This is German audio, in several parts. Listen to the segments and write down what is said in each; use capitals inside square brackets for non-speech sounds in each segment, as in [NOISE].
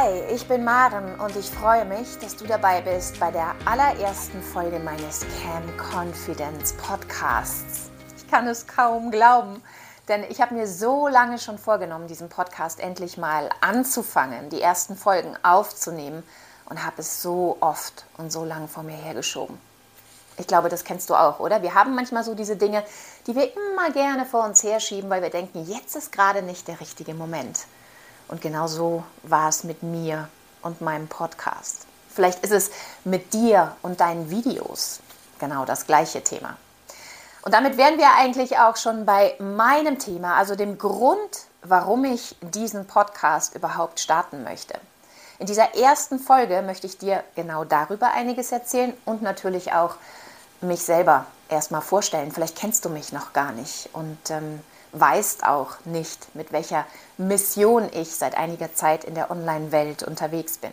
Hi, ich bin Maren und ich freue mich, dass du dabei bist bei der allerersten Folge meines Cam Confidence Podcasts. Ich kann es kaum glauben, denn ich habe mir so lange schon vorgenommen, diesen Podcast endlich mal anzufangen, die ersten Folgen aufzunehmen und habe es so oft und so lange vor mir hergeschoben. Ich glaube, das kennst du auch, oder? Wir haben manchmal so diese Dinge, die wir immer gerne vor uns herschieben, weil wir denken, jetzt ist gerade nicht der richtige Moment. Und genau so war es mit mir und meinem Podcast. Vielleicht ist es mit dir und deinen Videos genau das gleiche Thema. Und damit wären wir eigentlich auch schon bei meinem Thema, also dem Grund, warum ich diesen Podcast überhaupt starten möchte. In dieser ersten Folge möchte ich dir genau darüber einiges erzählen und natürlich auch mich selber erstmal vorstellen. Vielleicht kennst du mich noch gar nicht und ähm, weißt auch nicht, mit welcher Mission ich seit einiger Zeit in der Online-Welt unterwegs bin.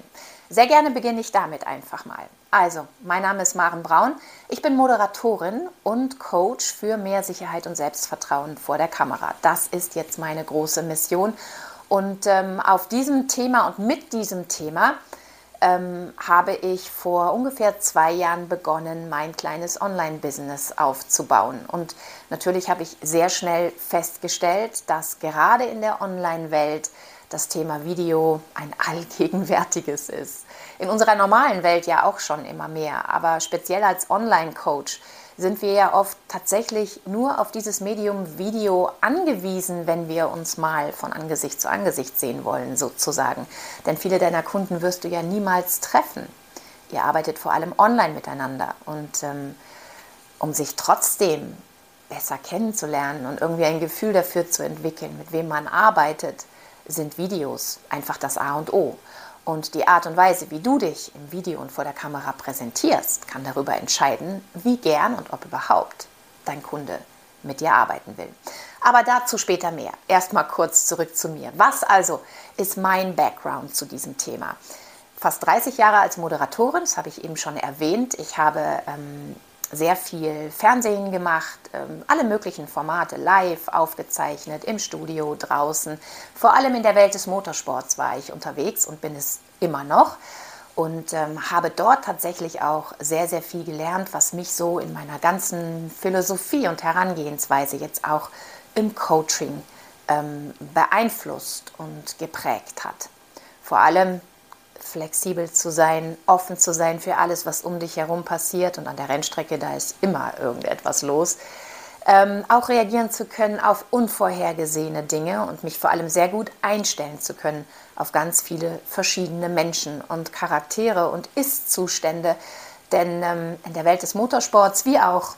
Sehr gerne beginne ich damit einfach mal. Also, mein Name ist Maren Braun. Ich bin Moderatorin und Coach für mehr Sicherheit und Selbstvertrauen vor der Kamera. Das ist jetzt meine große Mission. Und ähm, auf diesem Thema und mit diesem Thema ähm, habe ich vor ungefähr zwei Jahren begonnen, mein kleines Online-Business aufzubauen. Und natürlich habe ich sehr schnell festgestellt, dass gerade in der Online-Welt das Thema Video ein [LAUGHS] allgegenwärtiges ist. In unserer normalen Welt ja auch schon immer mehr, aber speziell als Online-Coach sind wir ja oft tatsächlich nur auf dieses Medium Video angewiesen, wenn wir uns mal von Angesicht zu Angesicht sehen wollen, sozusagen. Denn viele deiner Kunden wirst du ja niemals treffen. Ihr arbeitet vor allem online miteinander. Und ähm, um sich trotzdem besser kennenzulernen und irgendwie ein Gefühl dafür zu entwickeln, mit wem man arbeitet, sind Videos einfach das A und O. Und die Art und Weise, wie du dich im Video und vor der Kamera präsentierst, kann darüber entscheiden, wie gern und ob überhaupt dein Kunde mit dir arbeiten will. Aber dazu später mehr. Erstmal kurz zurück zu mir. Was also ist mein Background zu diesem Thema? Fast 30 Jahre als Moderatorin, das habe ich eben schon erwähnt. Ich habe ähm, sehr viel Fernsehen gemacht, ähm, alle möglichen Formate live aufgezeichnet, im Studio, draußen. Vor allem in der Welt des Motorsports war ich unterwegs und bin es immer noch und ähm, habe dort tatsächlich auch sehr, sehr viel gelernt, was mich so in meiner ganzen Philosophie und Herangehensweise jetzt auch im Coaching ähm, beeinflusst und geprägt hat. Vor allem flexibel zu sein, offen zu sein für alles, was um dich herum passiert. Und an der Rennstrecke, da ist immer irgendetwas los. Ähm, auch reagieren zu können auf unvorhergesehene Dinge und mich vor allem sehr gut einstellen zu können auf ganz viele verschiedene Menschen und Charaktere und Ist-Zustände. Denn ähm, in der Welt des Motorsports wie auch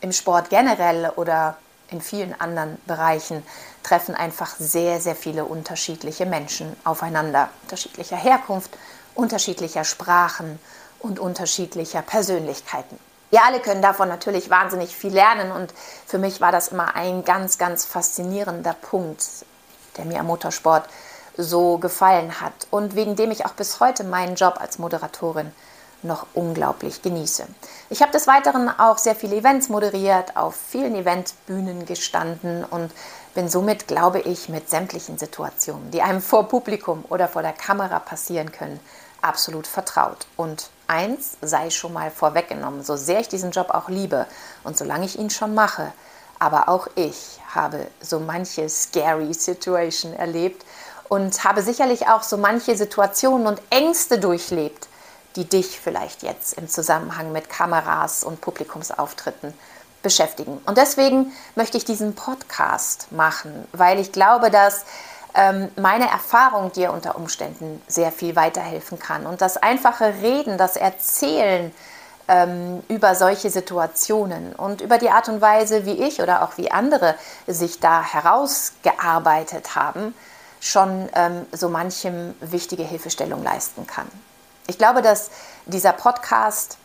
im Sport generell oder in vielen anderen Bereichen treffen einfach sehr, sehr viele unterschiedliche Menschen aufeinander, unterschiedlicher Herkunft, unterschiedlicher Sprachen und unterschiedlicher Persönlichkeiten. Wir alle können davon natürlich wahnsinnig viel lernen und für mich war das immer ein ganz, ganz faszinierender Punkt, der mir am Motorsport so gefallen hat und wegen dem ich auch bis heute meinen Job als Moderatorin noch unglaublich genieße. Ich habe des Weiteren auch sehr viele Events moderiert, auf vielen Eventbühnen gestanden und bin somit, glaube ich, mit sämtlichen Situationen, die einem vor Publikum oder vor der Kamera passieren können, absolut vertraut. Und eins sei schon mal vorweggenommen, so sehr ich diesen Job auch liebe und solange ich ihn schon mache, aber auch ich habe so manche scary Situation erlebt und habe sicherlich auch so manche Situationen und Ängste durchlebt, die dich vielleicht jetzt im Zusammenhang mit Kameras und Publikumsauftritten beschäftigen. Und deswegen möchte ich diesen Podcast machen, weil ich glaube, dass ähm, meine Erfahrung dir unter Umständen sehr viel weiterhelfen kann. Und das einfache Reden, das Erzählen ähm, über solche Situationen und über die Art und Weise, wie ich oder auch wie andere sich da herausgearbeitet haben, schon ähm, so manchem wichtige Hilfestellung leisten kann. Ich glaube, dass dieser Podcast,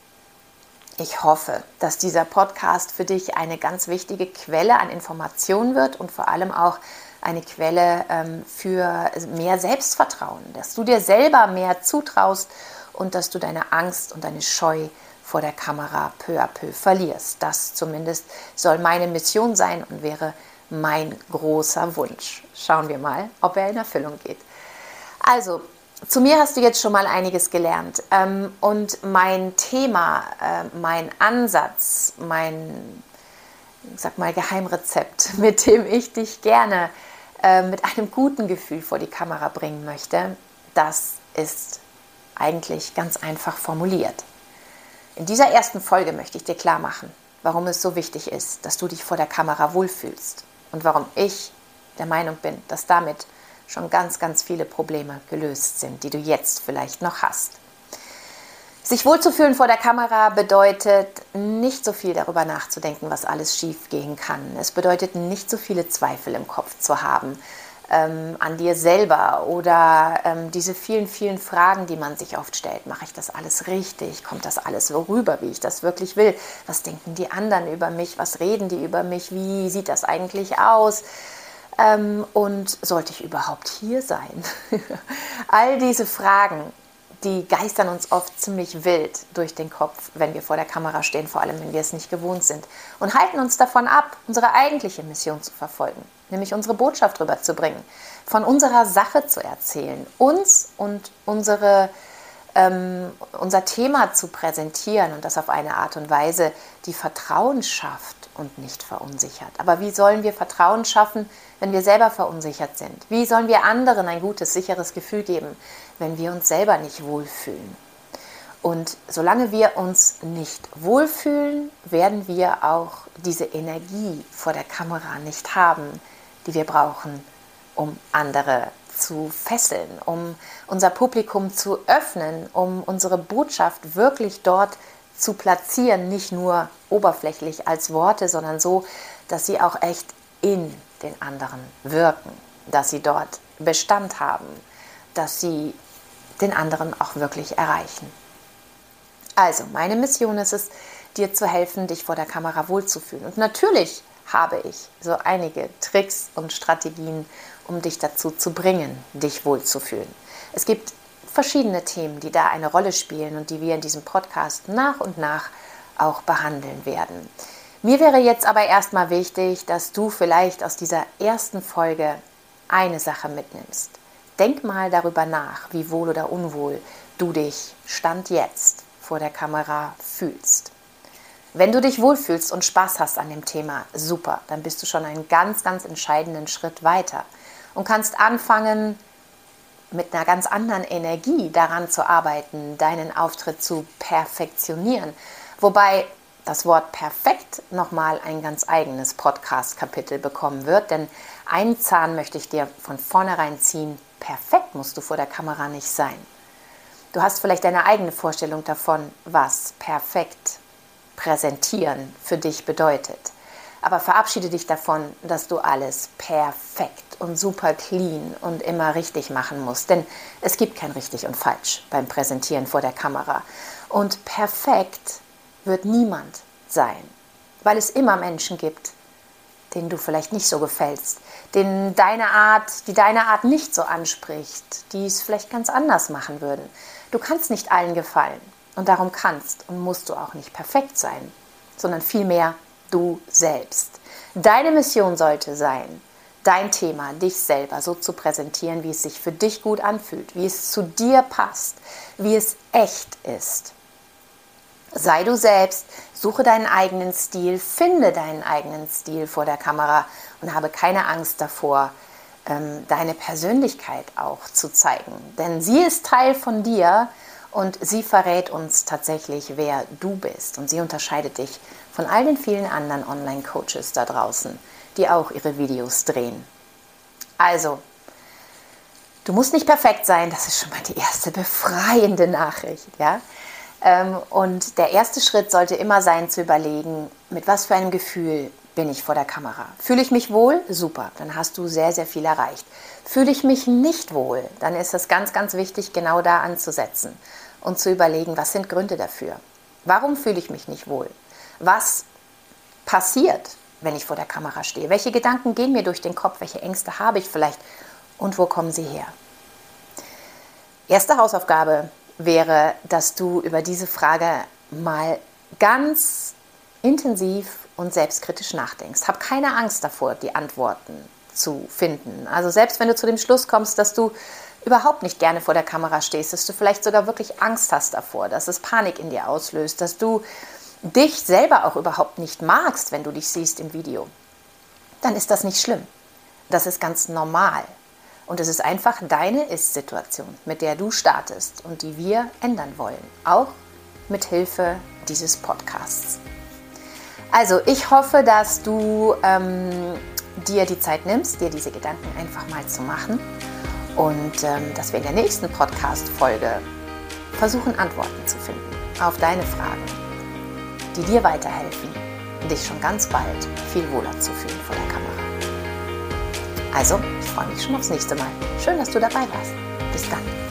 ich hoffe, dass dieser Podcast für dich eine ganz wichtige Quelle an Informationen wird und vor allem auch eine Quelle ähm, für mehr Selbstvertrauen, dass du dir selber mehr zutraust und dass du deine Angst und deine Scheu vor der Kamera peu à peu verlierst. Das zumindest soll meine Mission sein und wäre mein großer Wunsch. Schauen wir mal, ob er in Erfüllung geht. Also, zu mir hast du jetzt schon mal einiges gelernt. Ähm, und mein Thema, äh, mein Ansatz, mein, sag mal, Geheimrezept, [LAUGHS] mit dem ich dich gerne äh, mit einem guten Gefühl vor die Kamera bringen möchte, das ist eigentlich ganz einfach formuliert. In dieser ersten Folge möchte ich dir klar machen, warum es so wichtig ist, dass du dich vor der Kamera wohlfühlst und warum ich der Meinung bin, dass damit schon ganz, ganz viele Probleme gelöst sind, die du jetzt vielleicht noch hast. Sich wohlzufühlen vor der Kamera bedeutet nicht so viel darüber nachzudenken, was alles schief gehen kann. Es bedeutet nicht so viele Zweifel im Kopf zu haben ähm, an dir selber oder ähm, diese vielen, vielen Fragen, die man sich oft stellt. Mache ich das alles richtig? Kommt das alles so rüber, wie ich das wirklich will? Was denken die anderen über mich? Was reden die über mich? Wie sieht das eigentlich aus? Ähm, und sollte ich überhaupt hier sein? [LAUGHS] All diese Fragen, die geistern uns oft ziemlich wild durch den Kopf, wenn wir vor der Kamera stehen, vor allem wenn wir es nicht gewohnt sind, und halten uns davon ab, unsere eigentliche Mission zu verfolgen, nämlich unsere Botschaft rüberzubringen, von unserer Sache zu erzählen, uns und unsere ähm, unser Thema zu präsentieren und das auf eine Art und Weise, die Vertrauen schafft und nicht verunsichert. Aber wie sollen wir Vertrauen schaffen, wenn wir selber verunsichert sind? Wie sollen wir anderen ein gutes, sicheres Gefühl geben, wenn wir uns selber nicht wohlfühlen? Und solange wir uns nicht wohlfühlen, werden wir auch diese Energie vor der Kamera nicht haben, die wir brauchen, um andere zu fesseln, um unser Publikum zu öffnen, um unsere Botschaft wirklich dort zu platzieren, nicht nur oberflächlich als Worte, sondern so, dass sie auch echt in den anderen wirken, dass sie dort Bestand haben, dass sie den anderen auch wirklich erreichen. Also, meine Mission ist es, dir zu helfen, dich vor der Kamera wohlzufühlen. Und natürlich habe ich so einige Tricks und Strategien, um dich dazu zu bringen, dich wohlzufühlen. Es gibt verschiedene Themen, die da eine Rolle spielen und die wir in diesem Podcast nach und nach auch behandeln werden. Mir wäre jetzt aber erstmal wichtig, dass du vielleicht aus dieser ersten Folge eine Sache mitnimmst. Denk mal darüber nach, wie wohl oder unwohl du dich Stand jetzt vor der Kamera fühlst. Wenn du dich wohlfühlst und Spaß hast an dem Thema, super, dann bist du schon einen ganz, ganz entscheidenden Schritt weiter und kannst anfangen, mit einer ganz anderen Energie daran zu arbeiten, deinen Auftritt zu perfektionieren. Wobei das Wort perfekt nochmal ein ganz eigenes Podcast-Kapitel bekommen wird, denn einen Zahn möchte ich dir von vornherein ziehen. Perfekt musst du vor der Kamera nicht sein. Du hast vielleicht deine eigene Vorstellung davon, was perfekt präsentieren für dich bedeutet. Aber verabschiede dich davon, dass du alles perfekt und super clean und immer richtig machen musst. Denn es gibt kein richtig und falsch beim Präsentieren vor der Kamera. Und perfekt wird niemand sein, weil es immer Menschen gibt, denen du vielleicht nicht so gefällst, denen deine Art, die deine Art nicht so anspricht, die es vielleicht ganz anders machen würden. Du kannst nicht allen gefallen und darum kannst und musst du auch nicht perfekt sein, sondern vielmehr du selbst. Deine Mission sollte sein, dein Thema, dich selber so zu präsentieren, wie es sich für dich gut anfühlt, wie es zu dir passt, wie es echt ist. Sei du selbst, suche deinen eigenen Stil, finde deinen eigenen Stil vor der Kamera und habe keine Angst davor, ähm, deine Persönlichkeit auch zu zeigen. Denn sie ist Teil von dir und sie verrät uns tatsächlich, wer du bist. Und sie unterscheidet dich von all den vielen anderen Online-Coaches da draußen, die auch ihre Videos drehen. Also, du musst nicht perfekt sein, das ist schon mal die erste befreiende Nachricht. Ja? Ähm, und der erste Schritt sollte immer sein, zu überlegen, mit was für einem Gefühl bin ich vor der Kamera. Fühle ich mich wohl? Super, dann hast du sehr, sehr viel erreicht. Fühle ich mich nicht wohl? Dann ist es ganz, ganz wichtig, genau da anzusetzen und zu überlegen, was sind Gründe dafür? Warum fühle ich mich nicht wohl? Was passiert, wenn ich vor der Kamera stehe? Welche Gedanken gehen mir durch den Kopf? Welche Ängste habe ich vielleicht? Und wo kommen sie her? Erste Hausaufgabe wäre, dass du über diese Frage mal ganz intensiv und selbstkritisch nachdenkst. Hab keine Angst davor, die Antworten zu finden. Also selbst wenn du zu dem Schluss kommst, dass du überhaupt nicht gerne vor der Kamera stehst, dass du vielleicht sogar wirklich Angst hast davor, dass es Panik in dir auslöst, dass du dich selber auch überhaupt nicht magst, wenn du dich siehst im Video, dann ist das nicht schlimm. Das ist ganz normal. Und es ist einfach deine Ist-Situation, mit der du startest und die wir ändern wollen, auch mit Hilfe dieses Podcasts. Also ich hoffe, dass du ähm, dir die Zeit nimmst, dir diese Gedanken einfach mal zu machen und ähm, dass wir in der nächsten Podcast-Folge versuchen, Antworten zu finden auf deine Fragen, die dir weiterhelfen, dich schon ganz bald viel wohler zu fühlen vor der Kamera. Also, ich freue mich schon aufs nächste Mal. Schön, dass du dabei warst. Bis dann.